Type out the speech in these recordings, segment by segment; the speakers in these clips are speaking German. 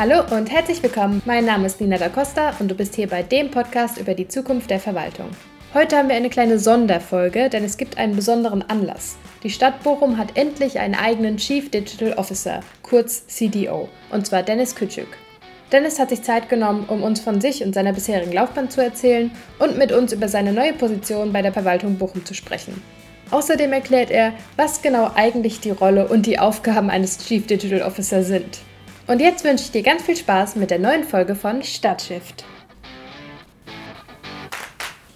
Hallo und herzlich willkommen. Mein Name ist Nina da Costa und du bist hier bei dem Podcast über die Zukunft der Verwaltung. Heute haben wir eine kleine Sonderfolge, denn es gibt einen besonderen Anlass. Die Stadt Bochum hat endlich einen eigenen Chief Digital Officer, kurz CDO, und zwar Dennis Kütschük. Dennis hat sich Zeit genommen, um uns von sich und seiner bisherigen Laufbahn zu erzählen und mit uns über seine neue Position bei der Verwaltung Bochum zu sprechen. Außerdem erklärt er, was genau eigentlich die Rolle und die Aufgaben eines Chief Digital Officer sind. Und jetzt wünsche ich dir ganz viel Spaß mit der neuen Folge von Stadtshift.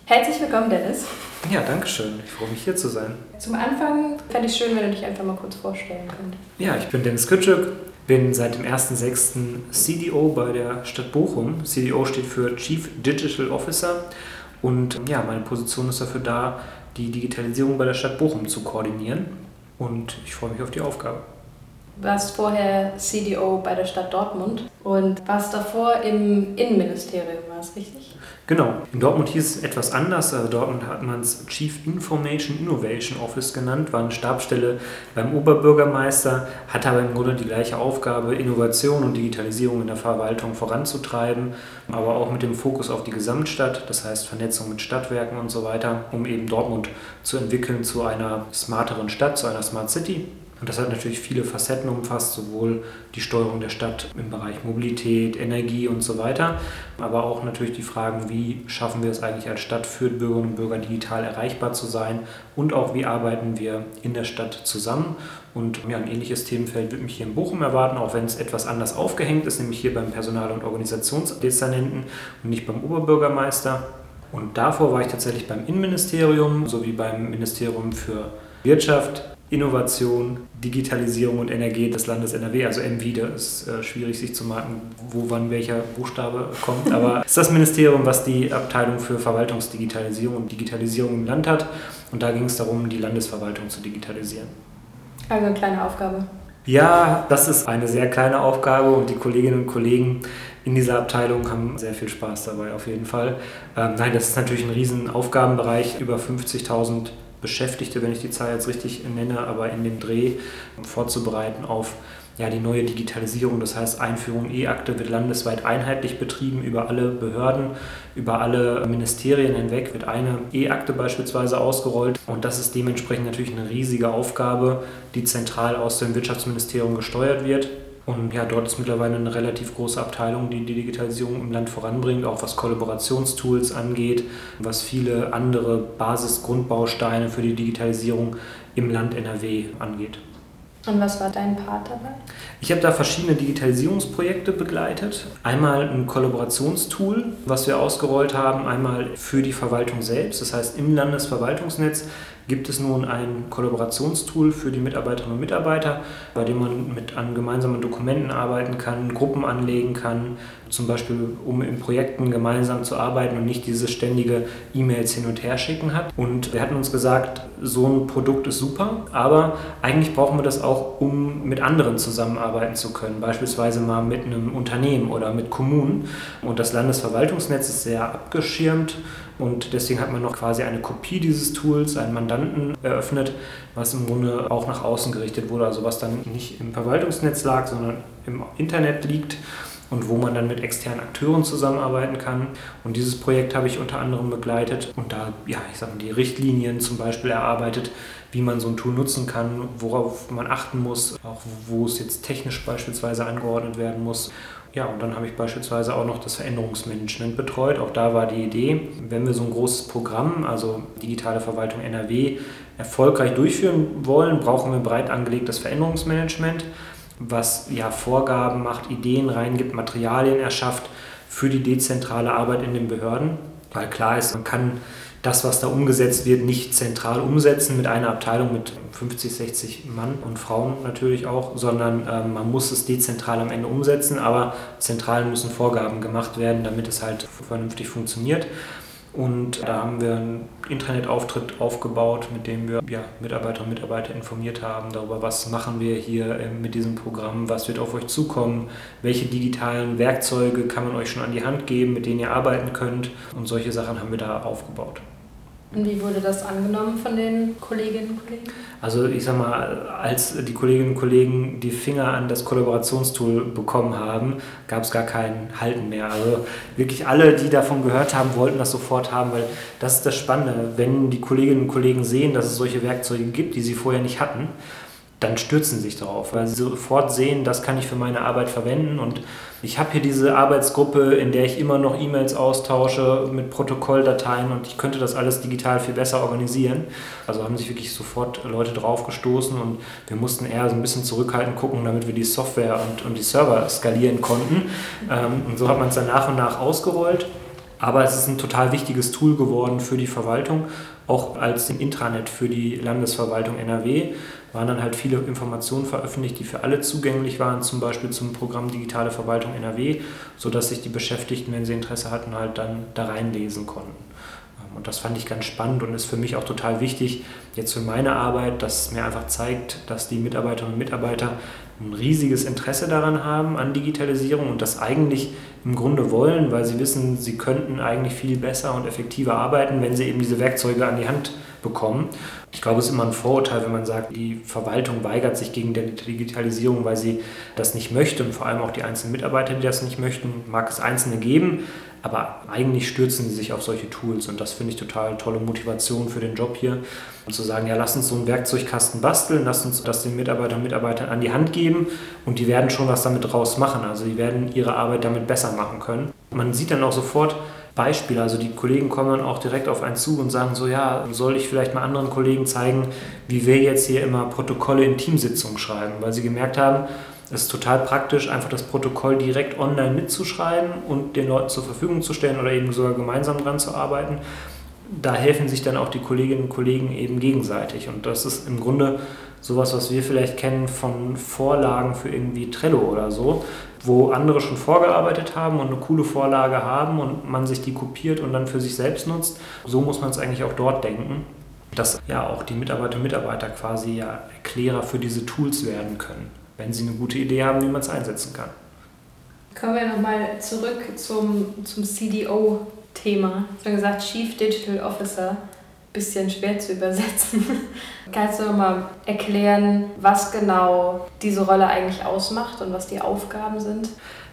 Herzlich willkommen, Dennis. Ja, danke schön. Ich freue mich hier zu sein. Zum Anfang fände ich schön, wenn du dich einfach mal kurz vorstellen könntest. Ja, ich bin Dennis Kütschük, bin seit dem 1.6. CDO bei der Stadt Bochum. CDO steht für Chief Digital Officer und ja, meine Position ist dafür da, die Digitalisierung bei der Stadt Bochum zu koordinieren und ich freue mich auf die Aufgabe warst vorher CDO bei der Stadt Dortmund und warst davor im Innenministerium, war es richtig? Genau. In Dortmund hieß es etwas anders. Also Dortmund hat man es Chief Information Innovation Office genannt, war eine Stabsstelle beim Oberbürgermeister, hatte aber im Grunde die gleiche Aufgabe, Innovation und Digitalisierung in der Verwaltung voranzutreiben, aber auch mit dem Fokus auf die Gesamtstadt, das heißt Vernetzung mit Stadtwerken und so weiter, um eben Dortmund zu entwickeln zu einer smarteren Stadt, zu einer Smart City. Und das hat natürlich viele Facetten umfasst, sowohl die Steuerung der Stadt im Bereich Mobilität, Energie und so weiter, aber auch natürlich die Fragen, wie schaffen wir es eigentlich als Stadt für Bürgerinnen und Bürger digital erreichbar zu sein und auch wie arbeiten wir in der Stadt zusammen. Und ja, ein ähnliches Themenfeld wird mich hier in Bochum erwarten, auch wenn es etwas anders aufgehängt ist, nämlich hier beim Personal- und Organisationsdezernenten und nicht beim Oberbürgermeister. Und davor war ich tatsächlich beim Innenministerium sowie beim Ministerium für Wirtschaft, Innovation, Digitalisierung und Energie des Landes NRW, also MW, da ist äh, schwierig sich zu merken, wo wann welcher Buchstabe kommt, aber es ist das Ministerium, was die Abteilung für Verwaltungsdigitalisierung und Digitalisierung im Land hat und da ging es darum, die Landesverwaltung zu digitalisieren. Also eine kleine Aufgabe. Ja, das ist eine sehr kleine Aufgabe und die Kolleginnen und Kollegen in dieser Abteilung haben sehr viel Spaß dabei auf jeden Fall. Ähm, nein, das ist natürlich ein riesen Aufgabenbereich, über 50.000 Beschäftigte, wenn ich die Zahl jetzt richtig nenne, aber in dem Dreh vorzubereiten auf ja, die neue Digitalisierung. Das heißt, Einführung E-Akte wird landesweit einheitlich betrieben über alle Behörden, über alle Ministerien hinweg wird eine E-Akte beispielsweise ausgerollt. Und das ist dementsprechend natürlich eine riesige Aufgabe, die zentral aus dem Wirtschaftsministerium gesteuert wird. Und ja, dort ist mittlerweile eine relativ große Abteilung, die die Digitalisierung im Land voranbringt, auch was Kollaborationstools angeht, was viele andere Basisgrundbausteine für die Digitalisierung im Land NRW angeht. Und was war dein Part dabei? Ich habe da verschiedene Digitalisierungsprojekte begleitet. Einmal ein Kollaborationstool, was wir ausgerollt haben, einmal für die Verwaltung selbst. Das heißt, im Landesverwaltungsnetz gibt es nun ein Kollaborationstool für die Mitarbeiterinnen und Mitarbeiter, bei dem man mit an gemeinsamen Dokumenten arbeiten kann, Gruppen anlegen kann, zum Beispiel um in Projekten gemeinsam zu arbeiten und nicht dieses ständige E-Mails hin und her schicken hat. Und wir hatten uns gesagt, so ein Produkt ist super, aber eigentlich brauchen wir das auch, um mit anderen zusammenarbeiten zu können, beispielsweise mal mit einem Unternehmen oder mit Kommunen. Und das Landesverwaltungsnetz ist sehr abgeschirmt und deswegen hat man noch quasi eine Kopie dieses Tools, einen Mandanten eröffnet, was im Grunde auch nach außen gerichtet wurde, also was dann nicht im Verwaltungsnetz lag, sondern im Internet liegt und wo man dann mit externen Akteuren zusammenarbeiten kann. Und dieses Projekt habe ich unter anderem begleitet und da, ja, ich sage mal, die Richtlinien zum Beispiel erarbeitet, wie man so ein Tool nutzen kann, worauf man achten muss, auch wo es jetzt technisch beispielsweise angeordnet werden muss ja, und dann habe ich beispielsweise auch noch das Veränderungsmanagement betreut. Auch da war die Idee, wenn wir so ein großes Programm, also digitale Verwaltung NRW, erfolgreich durchführen wollen, brauchen wir breit angelegtes Veränderungsmanagement, was ja Vorgaben macht, Ideen reingibt, Materialien erschafft für die dezentrale Arbeit in den Behörden. Weil klar ist, man kann das, was da umgesetzt wird, nicht zentral umsetzen mit einer Abteilung mit 50, 60 Mann und Frauen natürlich auch, sondern äh, man muss es dezentral am Ende umsetzen, aber zentral müssen Vorgaben gemacht werden, damit es halt vernünftig funktioniert. Und da haben wir einen Internetauftritt aufgebaut, mit dem wir ja, Mitarbeiterinnen und Mitarbeiter informiert haben darüber, was machen wir hier äh, mit diesem Programm, was wird auf euch zukommen, welche digitalen Werkzeuge kann man euch schon an die Hand geben, mit denen ihr arbeiten könnt. Und solche Sachen haben wir da aufgebaut. Und wie wurde das angenommen von den Kolleginnen und Kollegen? Also ich sag mal, als die Kolleginnen und Kollegen die Finger an das Kollaborationstool bekommen haben, gab es gar kein Halten mehr. Also wirklich alle, die davon gehört haben, wollten das sofort haben, weil das ist das Spannende. Wenn die Kolleginnen und Kollegen sehen, dass es solche Werkzeuge gibt, die sie vorher nicht hatten, dann stürzen sich darauf, weil sie sofort sehen, das kann ich für meine Arbeit verwenden. Und ich habe hier diese Arbeitsgruppe, in der ich immer noch E-Mails austausche mit Protokolldateien und ich könnte das alles digital viel besser organisieren. Also haben sich wirklich sofort Leute drauf gestoßen und wir mussten eher so ein bisschen zurückhaltend gucken, damit wir die Software und, und die Server skalieren konnten. Ähm, und so hat man es dann nach und nach ausgerollt. Aber es ist ein total wichtiges Tool geworden für die Verwaltung, auch als Intranet für die Landesverwaltung NRW waren dann halt viele Informationen veröffentlicht, die für alle zugänglich waren, zum Beispiel zum Programm Digitale Verwaltung NRW, sodass sich die Beschäftigten, wenn sie Interesse hatten, halt dann da reinlesen konnten. Ähm, und das fand ich ganz spannend und ist für mich auch total wichtig, jetzt für meine Arbeit, dass es mir einfach zeigt, dass die Mitarbeiterinnen und Mitarbeiter ein riesiges Interesse daran haben, an Digitalisierung und das eigentlich im Grunde wollen, weil sie wissen, sie könnten eigentlich viel besser und effektiver arbeiten, wenn sie eben diese Werkzeuge an die Hand bekommen. Ich glaube, es ist immer ein Vorurteil, wenn man sagt, die Verwaltung weigert sich gegen die Digitalisierung, weil sie das nicht möchte und vor allem auch die einzelnen Mitarbeiter, die das nicht möchten, mag es einzelne geben, aber eigentlich stürzen sie sich auf solche Tools und das finde ich total tolle Motivation für den Job hier. Und zu sagen, ja, lass uns so einen Werkzeugkasten basteln, lass uns das den Mitarbeitern und Mitarbeitern an die Hand geben und die werden schon was damit draus machen. Also die werden ihre Arbeit damit besser machen können. Man sieht dann auch sofort, Beispiele. Also die Kollegen kommen dann auch direkt auf einen zu und sagen so, ja, soll ich vielleicht mal anderen Kollegen zeigen, wie wir jetzt hier immer Protokolle in Teamsitzungen schreiben, weil sie gemerkt haben, es ist total praktisch, einfach das Protokoll direkt online mitzuschreiben und den Leuten zur Verfügung zu stellen oder eben sogar gemeinsam dran zu arbeiten. Da helfen sich dann auch die Kolleginnen und Kollegen eben gegenseitig. Und das ist im Grunde sowas, was wir vielleicht kennen von Vorlagen für irgendwie Trello oder so, wo andere schon vorgearbeitet haben und eine coole Vorlage haben und man sich die kopiert und dann für sich selbst nutzt. So muss man es eigentlich auch dort denken, dass ja auch die Mitarbeiterinnen und Mitarbeiter quasi ja Erklärer für diese Tools werden können wenn sie eine gute Idee haben, wie man es einsetzen kann. Kommen wir nochmal zurück zum, zum CDO-Thema. Du hast gesagt, Chief Digital Officer. Bisschen schwer zu übersetzen. Kannst du nochmal erklären, was genau diese Rolle eigentlich ausmacht und was die Aufgaben sind?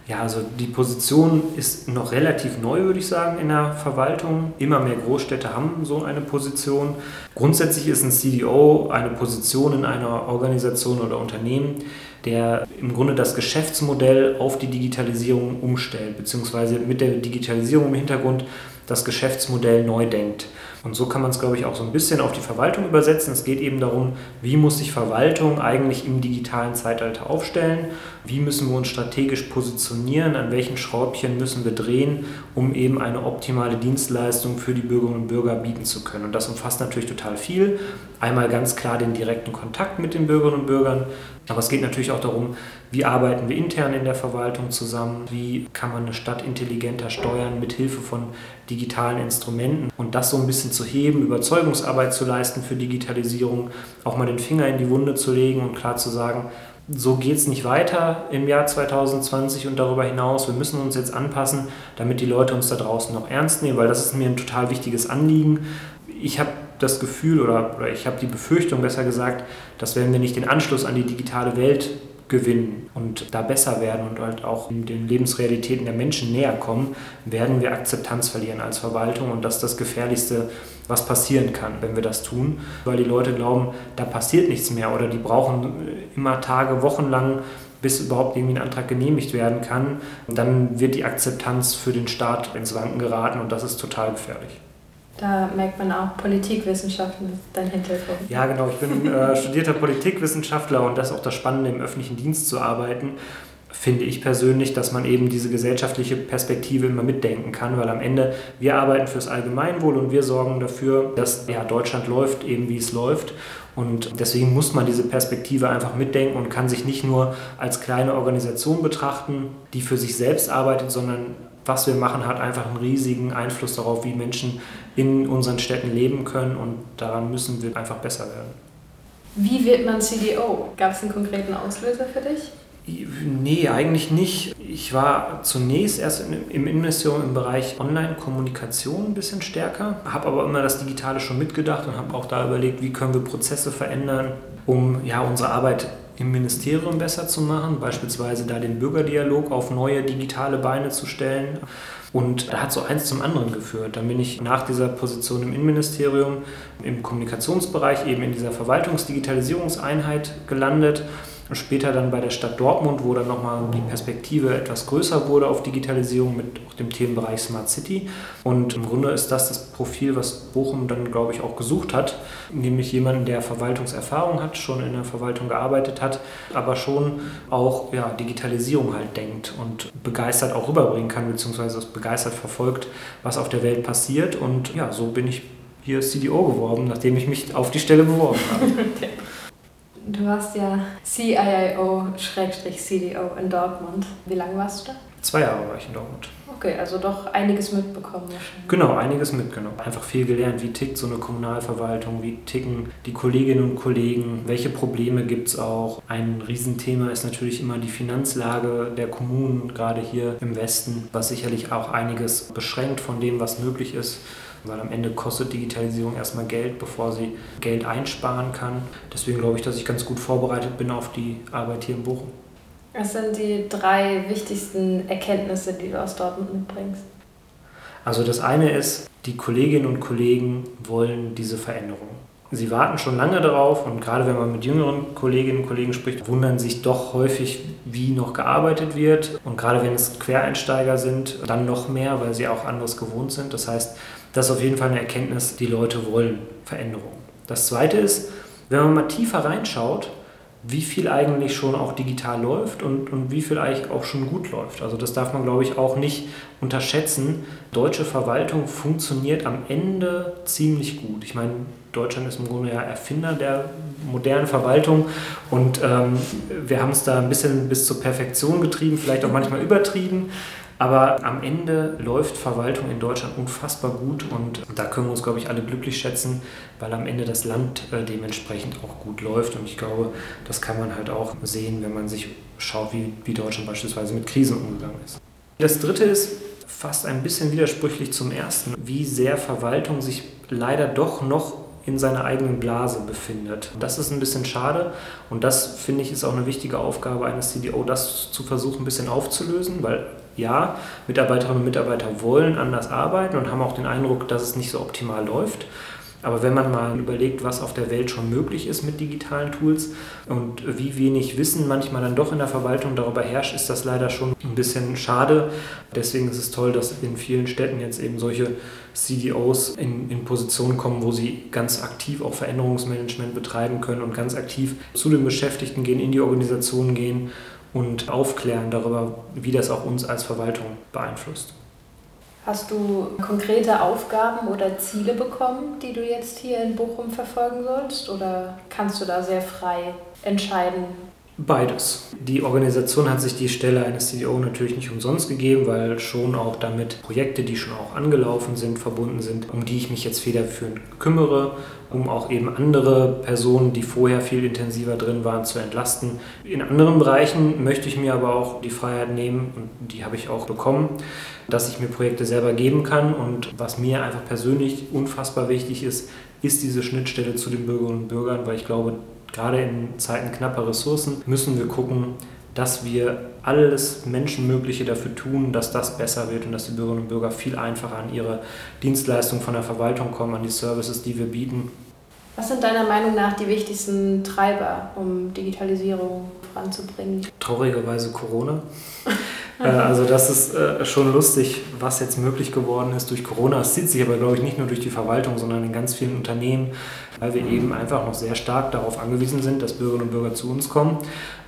Ja, also die Position ist noch relativ neu, würde ich sagen, in der Verwaltung. Immer mehr Großstädte haben so eine Position. Grundsätzlich ist ein CDO eine Position in einer Organisation oder Unternehmen, der im Grunde das Geschäftsmodell auf die Digitalisierung umstellt, beziehungsweise mit der Digitalisierung im Hintergrund das Geschäftsmodell neu denkt. Und so kann man es, glaube ich, auch so ein bisschen auf die Verwaltung übersetzen. Es geht eben darum, wie muss sich Verwaltung eigentlich im digitalen Zeitalter aufstellen? Wie müssen wir uns strategisch positionieren? An welchen Schraubchen müssen wir drehen, um eben eine optimale Dienstleistung für die Bürgerinnen und Bürger bieten zu können? Und das umfasst natürlich total viel. Einmal ganz klar den direkten Kontakt mit den Bürgerinnen und Bürgern, aber es geht natürlich auch darum, wie arbeiten wir intern in der Verwaltung zusammen, wie kann man eine Stadt intelligenter steuern mit Hilfe von digitalen Instrumenten und das so ein bisschen zu heben, Überzeugungsarbeit zu leisten für Digitalisierung, auch mal den Finger in die Wunde zu legen und klar zu sagen, so geht es nicht weiter im Jahr 2020 und darüber hinaus. Wir müssen uns jetzt anpassen, damit die Leute uns da draußen noch ernst nehmen, weil das ist mir ein total wichtiges Anliegen. Ich habe das Gefühl oder, oder ich habe die Befürchtung, besser gesagt, dass wenn wir nicht den Anschluss an die digitale Welt gewinnen und da besser werden und halt auch den Lebensrealitäten der Menschen näher kommen, werden wir Akzeptanz verlieren als Verwaltung und das ist das Gefährlichste, was passieren kann, wenn wir das tun, weil die Leute glauben, da passiert nichts mehr oder die brauchen immer Tage, Wochen lang, bis überhaupt irgendwie ein Antrag genehmigt werden kann. Dann wird die Akzeptanz für den Staat ins Wanken geraten und das ist total gefährlich. Da merkt man auch Politikwissenschaften dein Hintergrund. Ja, genau. Ich bin äh, studierter Politikwissenschaftler und das ist auch das Spannende, im öffentlichen Dienst zu arbeiten. Finde ich persönlich, dass man eben diese gesellschaftliche Perspektive immer mitdenken kann, weil am Ende wir arbeiten fürs Allgemeinwohl und wir sorgen dafür, dass ja, Deutschland läuft, eben wie es läuft. Und deswegen muss man diese Perspektive einfach mitdenken und kann sich nicht nur als kleine Organisation betrachten, die für sich selbst arbeitet, sondern was wir machen, hat einfach einen riesigen Einfluss darauf, wie Menschen in unseren Städten leben können und daran müssen wir einfach besser werden. Wie wird man CDO? Gab es einen konkreten Auslöser für dich? Nee, eigentlich nicht. Ich war zunächst erst im Innenministerium im Bereich Online-Kommunikation ein bisschen stärker, habe aber immer das Digitale schon mitgedacht und habe auch da überlegt, wie können wir Prozesse verändern, um ja, unsere Arbeit im Ministerium besser zu machen, beispielsweise da den Bürgerdialog auf neue digitale Beine zu stellen. Und da hat so eins zum anderen geführt. Dann bin ich nach dieser Position im Innenministerium im Kommunikationsbereich eben in dieser Verwaltungsdigitalisierungseinheit gelandet und später dann bei der Stadt Dortmund, wo dann nochmal die Perspektive etwas größer wurde auf Digitalisierung mit auch dem Themenbereich Smart City. Und im Grunde ist das das Profil, was Bochum dann, glaube ich, auch gesucht hat, nämlich jemanden, der Verwaltungserfahrung hat, schon in der Verwaltung gearbeitet hat, aber schon auch ja, Digitalisierung halt denkt und begeistert auch rüberbringen kann, beziehungsweise begeistert verfolgt, was auf der Welt passiert. Und ja, so bin ich hier CDO geworden, nachdem ich mich auf die Stelle beworben habe. Du warst ja CIO-CDO in Dortmund. Wie lange warst du da? Zwei Jahre war ich in Dortmund. Okay, also doch einiges mitbekommen wahrscheinlich. Genau, einiges mitgenommen. Einfach viel gelernt. Wie tickt so eine Kommunalverwaltung? Wie ticken die Kolleginnen und Kollegen? Welche Probleme gibt es auch? Ein Riesenthema ist natürlich immer die Finanzlage der Kommunen, gerade hier im Westen, was sicherlich auch einiges beschränkt von dem, was möglich ist weil am Ende kostet Digitalisierung erstmal Geld, bevor sie Geld einsparen kann. Deswegen glaube ich, dass ich ganz gut vorbereitet bin auf die Arbeit hier in Bochum. Was sind die drei wichtigsten Erkenntnisse, die du aus Dortmund mitbringst? Also das eine ist, die Kolleginnen und Kollegen wollen diese Veränderung. Sie warten schon lange darauf und gerade wenn man mit jüngeren Kolleginnen und Kollegen spricht, wundern sich doch häufig, wie noch gearbeitet wird. Und gerade wenn es Quereinsteiger sind, dann noch mehr, weil sie auch anderes gewohnt sind. Das heißt, das ist auf jeden Fall eine Erkenntnis, die Leute wollen Veränderung. Das Zweite ist, wenn man mal tiefer reinschaut, wie viel eigentlich schon auch digital läuft und, und wie viel eigentlich auch schon gut läuft. Also das darf man, glaube ich, auch nicht unterschätzen. Deutsche Verwaltung funktioniert am Ende ziemlich gut. Ich meine, Deutschland ist im Grunde ja Erfinder der modernen Verwaltung und ähm, wir haben es da ein bisschen bis zur Perfektion getrieben, vielleicht auch manchmal übertrieben. Aber am Ende läuft Verwaltung in Deutschland unfassbar gut und da können wir uns, glaube ich, alle glücklich schätzen, weil am Ende das Land äh, dementsprechend auch gut läuft. Und ich glaube, das kann man halt auch sehen, wenn man sich schaut, wie, wie Deutschland beispielsweise mit Krisen umgegangen ist. Das Dritte ist fast ein bisschen widersprüchlich zum Ersten, wie sehr Verwaltung sich leider doch noch in seiner eigenen Blase befindet. Das ist ein bisschen schade und das finde ich ist auch eine wichtige Aufgabe eines CDO, das zu versuchen ein bisschen aufzulösen, weil ja, Mitarbeiterinnen und Mitarbeiter wollen anders arbeiten und haben auch den Eindruck, dass es nicht so optimal läuft. Aber wenn man mal überlegt, was auf der Welt schon möglich ist mit digitalen Tools und wie wenig Wissen manchmal dann doch in der Verwaltung darüber herrscht, ist das leider schon ein bisschen schade. Deswegen ist es toll, dass in vielen Städten jetzt eben solche CDOs in, in Positionen kommen, wo sie ganz aktiv auch Veränderungsmanagement betreiben können und ganz aktiv zu den Beschäftigten gehen, in die Organisationen gehen und aufklären darüber, wie das auch uns als Verwaltung beeinflusst. Hast du konkrete Aufgaben oder Ziele bekommen, die du jetzt hier in Bochum verfolgen sollst? Oder kannst du da sehr frei entscheiden, Beides. Die Organisation hat sich die Stelle eines CDO natürlich nicht umsonst gegeben, weil schon auch damit Projekte, die schon auch angelaufen sind, verbunden sind, um die ich mich jetzt federführend kümmere, um auch eben andere Personen, die vorher viel intensiver drin waren, zu entlasten. In anderen Bereichen möchte ich mir aber auch die Freiheit nehmen, und die habe ich auch bekommen, dass ich mir Projekte selber geben kann. Und was mir einfach persönlich unfassbar wichtig ist, ist diese Schnittstelle zu den Bürgerinnen und Bürgern, weil ich glaube, gerade in Zeiten knapper Ressourcen müssen wir gucken, dass wir alles Menschenmögliche dafür tun, dass das besser wird und dass die Bürgerinnen und Bürger viel einfacher an ihre Dienstleistungen von der Verwaltung kommen, an die Services, die wir bieten. Was sind deiner Meinung nach die wichtigsten Treiber, um Digitalisierung voranzubringen? Traurigerweise Corona. Äh, also das ist äh, schon lustig, was jetzt möglich geworden ist durch Corona. Es zieht sich aber, glaube ich, nicht nur durch die Verwaltung, sondern in ganz vielen Unternehmen, weil wir eben einfach noch sehr stark darauf angewiesen sind, dass Bürgerinnen und Bürger zu uns kommen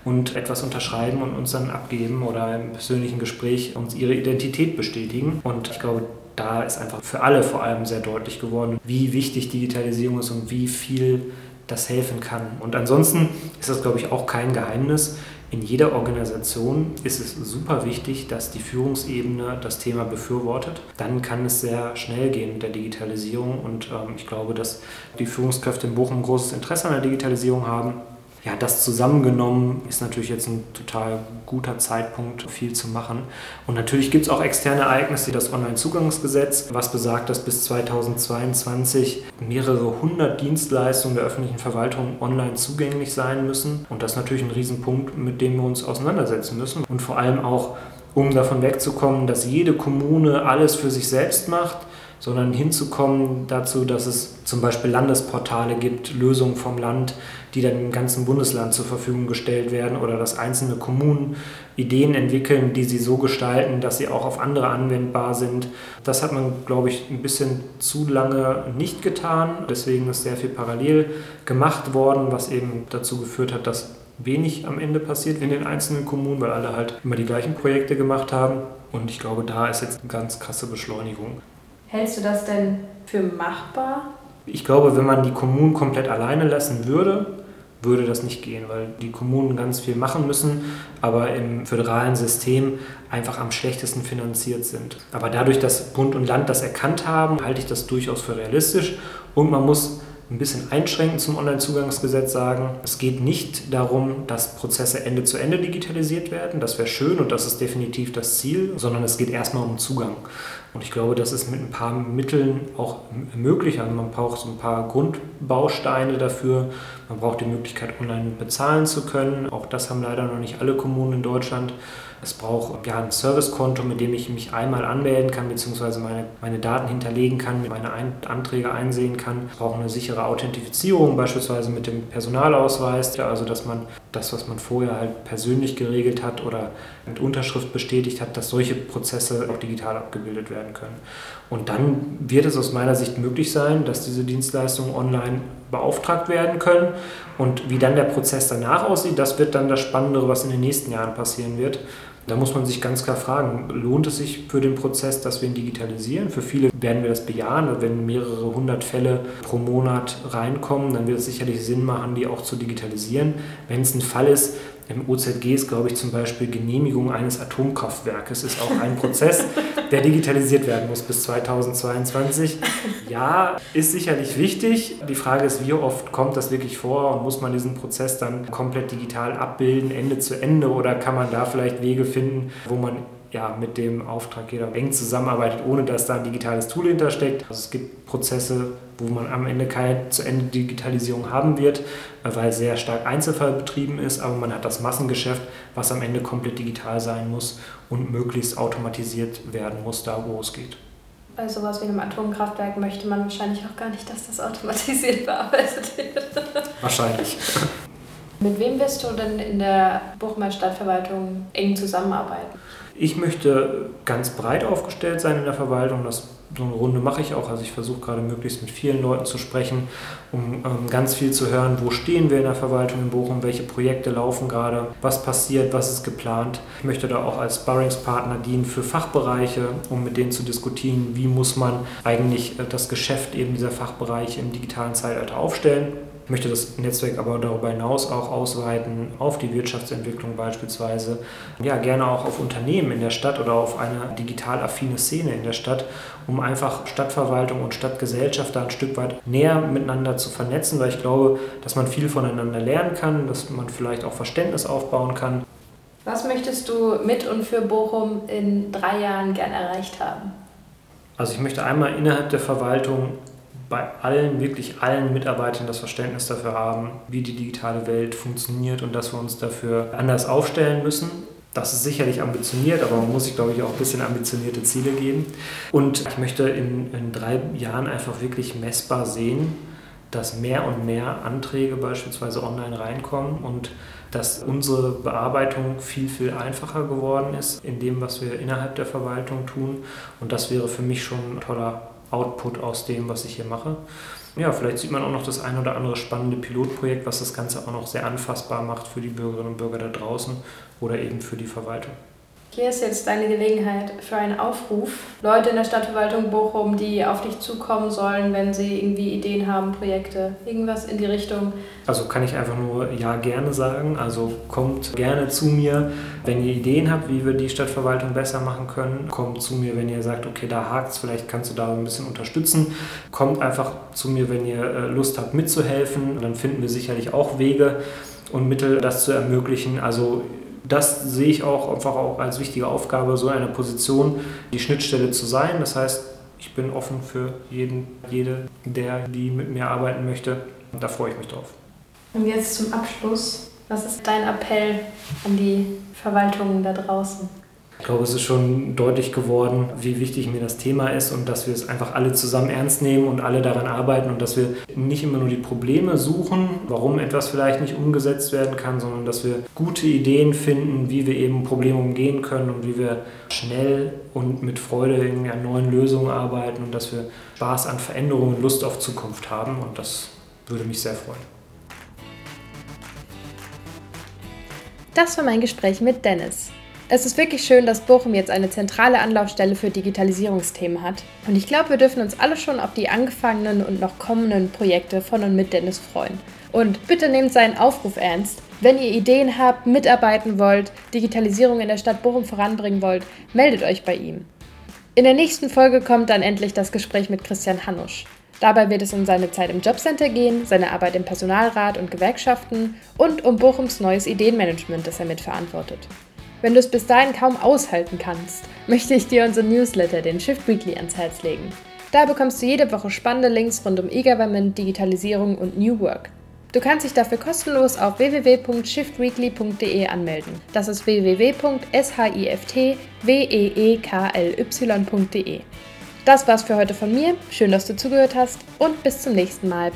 und etwas unterschreiben und uns dann abgeben oder im persönlichen Gespräch uns ihre Identität bestätigen. Und ich glaube, da ist einfach für alle vor allem sehr deutlich geworden, wie wichtig Digitalisierung ist und wie viel das helfen kann. Und ansonsten ist das, glaube ich, auch kein Geheimnis. In jeder Organisation ist es super wichtig, dass die Führungsebene das Thema befürwortet. Dann kann es sehr schnell gehen mit der Digitalisierung und ähm, ich glaube, dass die Führungskräfte in Bochum ein großes Interesse an der Digitalisierung haben. Ja, das zusammengenommen ist natürlich jetzt ein total guter Zeitpunkt, viel zu machen. Und natürlich gibt es auch externe Ereignisse, das Onlinezugangsgesetz, was besagt, dass bis 2022 mehrere hundert Dienstleistungen der öffentlichen Verwaltung online zugänglich sein müssen. Und das ist natürlich ein Riesenpunkt, mit dem wir uns auseinandersetzen müssen. Und vor allem auch, um davon wegzukommen, dass jede Kommune alles für sich selbst macht sondern hinzukommen dazu, dass es zum Beispiel Landesportale gibt, Lösungen vom Land, die dann im ganzen Bundesland zur Verfügung gestellt werden oder dass einzelne Kommunen Ideen entwickeln, die sie so gestalten, dass sie auch auf andere anwendbar sind. Das hat man, glaube ich, ein bisschen zu lange nicht getan. Deswegen ist sehr viel parallel gemacht worden, was eben dazu geführt hat, dass wenig am Ende passiert in den einzelnen Kommunen, weil alle halt immer die gleichen Projekte gemacht haben. Und ich glaube, da ist jetzt eine ganz krasse Beschleunigung. Hältst du das denn für machbar? Ich glaube, wenn man die Kommunen komplett alleine lassen würde, würde das nicht gehen, weil die Kommunen ganz viel machen müssen, aber im föderalen System einfach am schlechtesten finanziert sind. Aber dadurch, dass Bund und Land das erkannt haben, halte ich das durchaus für realistisch und man muss ein bisschen einschränkend zum Onlinezugangsgesetz sagen. Es geht nicht darum, dass Prozesse Ende zu Ende digitalisiert werden. Das wäre schön und das ist definitiv das Ziel, sondern es geht erstmal um Zugang. Und ich glaube, das ist mit ein paar Mitteln auch möglich. Also man braucht so ein paar Grundbausteine dafür. Man braucht die Möglichkeit, online bezahlen zu können. Auch das haben leider noch nicht alle Kommunen in Deutschland. Es braucht ja, ein Servicekonto, mit dem ich mich einmal anmelden kann, beziehungsweise meine, meine Daten hinterlegen kann, meine ein Anträge einsehen kann. Es braucht eine sichere Authentifizierung, beispielsweise mit dem Personalausweis, also dass man das, was man vorher halt persönlich geregelt hat oder mit Unterschrift bestätigt hat, dass solche Prozesse auch digital abgebildet werden können. Und dann wird es aus meiner Sicht möglich sein, dass diese Dienstleistungen online beauftragt werden können. Und wie dann der Prozess danach aussieht, das wird dann das Spannendere, was in den nächsten Jahren passieren wird. Da muss man sich ganz klar fragen, lohnt es sich für den Prozess, dass wir ihn digitalisieren? Für viele werden wir das bejahen. Wenn mehrere hundert Fälle pro Monat reinkommen, dann wird es sicherlich Sinn machen, die auch zu digitalisieren. Wenn es ein Fall ist, im OZG ist, glaube ich, zum Beispiel Genehmigung eines Atomkraftwerkes ist auch ein Prozess, der digitalisiert werden muss bis 2022. Ja, ist sicherlich wichtig. Die Frage ist, wie oft kommt das wirklich vor und muss man diesen Prozess dann komplett digital abbilden, Ende zu Ende, oder kann man da vielleicht Wege finden, wo man ja, mit dem Auftraggeber eng zusammenarbeitet, ohne dass da ein digitales Tool hintersteckt. Also es gibt Prozesse, wo man am Ende keine zu Ende Digitalisierung haben wird, weil es sehr stark Einzelfall betrieben ist, aber man hat das Massengeschäft, was am Ende komplett digital sein muss und möglichst automatisiert werden muss, da wo es geht. Bei sowas wie einem Atomkraftwerk möchte man wahrscheinlich auch gar nicht, dass das automatisiert bearbeitet wird. Wahrscheinlich. Mit wem wirst du denn in der Bochumer Stadtverwaltung eng zusammenarbeiten? Ich möchte ganz breit aufgestellt sein in der Verwaltung. Das, so eine Runde mache ich auch. Also ich versuche gerade möglichst mit vielen Leuten zu sprechen, um ähm, ganz viel zu hören, wo stehen wir in der Verwaltung in Bochum, welche Projekte laufen gerade, was passiert, was ist geplant. Ich möchte da auch als Sparringspartner dienen für Fachbereiche, um mit denen zu diskutieren, wie muss man eigentlich äh, das Geschäft eben dieser Fachbereiche im digitalen Zeitalter aufstellen. Ich möchte das Netzwerk aber darüber hinaus auch ausweiten auf die Wirtschaftsentwicklung beispielsweise. Ja, gerne auch auf Unternehmen in der Stadt oder auf eine digital affine Szene in der Stadt, um einfach Stadtverwaltung und Stadtgesellschaft da ein Stück weit näher miteinander zu vernetzen, weil ich glaube, dass man viel voneinander lernen kann, dass man vielleicht auch Verständnis aufbauen kann. Was möchtest du mit und für Bochum in drei Jahren gern erreicht haben? Also ich möchte einmal innerhalb der Verwaltung bei allen, wirklich allen Mitarbeitern das Verständnis dafür haben, wie die digitale Welt funktioniert und dass wir uns dafür anders aufstellen müssen. Das ist sicherlich ambitioniert, aber man muss sich, glaube ich, auch ein bisschen ambitionierte Ziele geben. Und ich möchte in, in drei Jahren einfach wirklich messbar sehen, dass mehr und mehr Anträge beispielsweise online reinkommen und dass unsere Bearbeitung viel, viel einfacher geworden ist in dem, was wir innerhalb der Verwaltung tun. Und das wäre für mich schon ein toller Output aus dem, was ich hier mache. Ja, vielleicht sieht man auch noch das ein oder andere spannende Pilotprojekt, was das Ganze auch noch sehr anfassbar macht für die Bürgerinnen und Bürger da draußen oder eben für die Verwaltung. Hier ist jetzt deine Gelegenheit für einen Aufruf. Leute in der Stadtverwaltung Bochum, die auf dich zukommen sollen, wenn sie irgendwie Ideen haben, Projekte, irgendwas in die Richtung. Also kann ich einfach nur ja gerne sagen. Also kommt gerne zu mir, wenn ihr Ideen habt, wie wir die Stadtverwaltung besser machen können. Kommt zu mir, wenn ihr sagt, okay, da hakt es, vielleicht kannst du da ein bisschen unterstützen. Kommt einfach zu mir, wenn ihr äh, Lust habt mitzuhelfen. Dann finden wir sicherlich auch Wege. und Mittel, das zu ermöglichen. Also das sehe ich auch einfach auch als wichtige Aufgabe, so einer Position die Schnittstelle zu sein. Das heißt, ich bin offen für jeden, jede, der, die mit mir arbeiten möchte. Und da freue ich mich drauf. Und jetzt zum Abschluss. Was ist dein Appell an die Verwaltungen da draußen? Ich glaube, es ist schon deutlich geworden, wie wichtig mir das Thema ist und dass wir es einfach alle zusammen ernst nehmen und alle daran arbeiten und dass wir nicht immer nur die Probleme suchen, warum etwas vielleicht nicht umgesetzt werden kann, sondern dass wir gute Ideen finden, wie wir eben Probleme umgehen können und wie wir schnell und mit Freude an neuen Lösungen arbeiten und dass wir Spaß an Veränderungen und Lust auf Zukunft haben und das würde mich sehr freuen. Das war mein Gespräch mit Dennis. Es ist wirklich schön, dass Bochum jetzt eine zentrale Anlaufstelle für Digitalisierungsthemen hat. Und ich glaube, wir dürfen uns alle schon auf die angefangenen und noch kommenden Projekte von und mit Dennis freuen. Und bitte nehmt seinen Aufruf ernst. Wenn ihr Ideen habt, mitarbeiten wollt, Digitalisierung in der Stadt Bochum voranbringen wollt, meldet euch bei ihm. In der nächsten Folge kommt dann endlich das Gespräch mit Christian Hanusch. Dabei wird es um seine Zeit im Jobcenter gehen, seine Arbeit im Personalrat und Gewerkschaften und um Bochums neues Ideenmanagement, das er mitverantwortet. Wenn du es bis dahin kaum aushalten kannst, möchte ich dir unser Newsletter, den Shift Weekly, ans Herz legen. Da bekommst du jede Woche spannende Links rund um E-Government, Digitalisierung und New Work. Du kannst dich dafür kostenlos auf www.shiftweekly.de anmelden. Das ist www.shiftweekly.de. Das war's für heute von mir. Schön, dass du zugehört hast und bis zum nächsten Mal.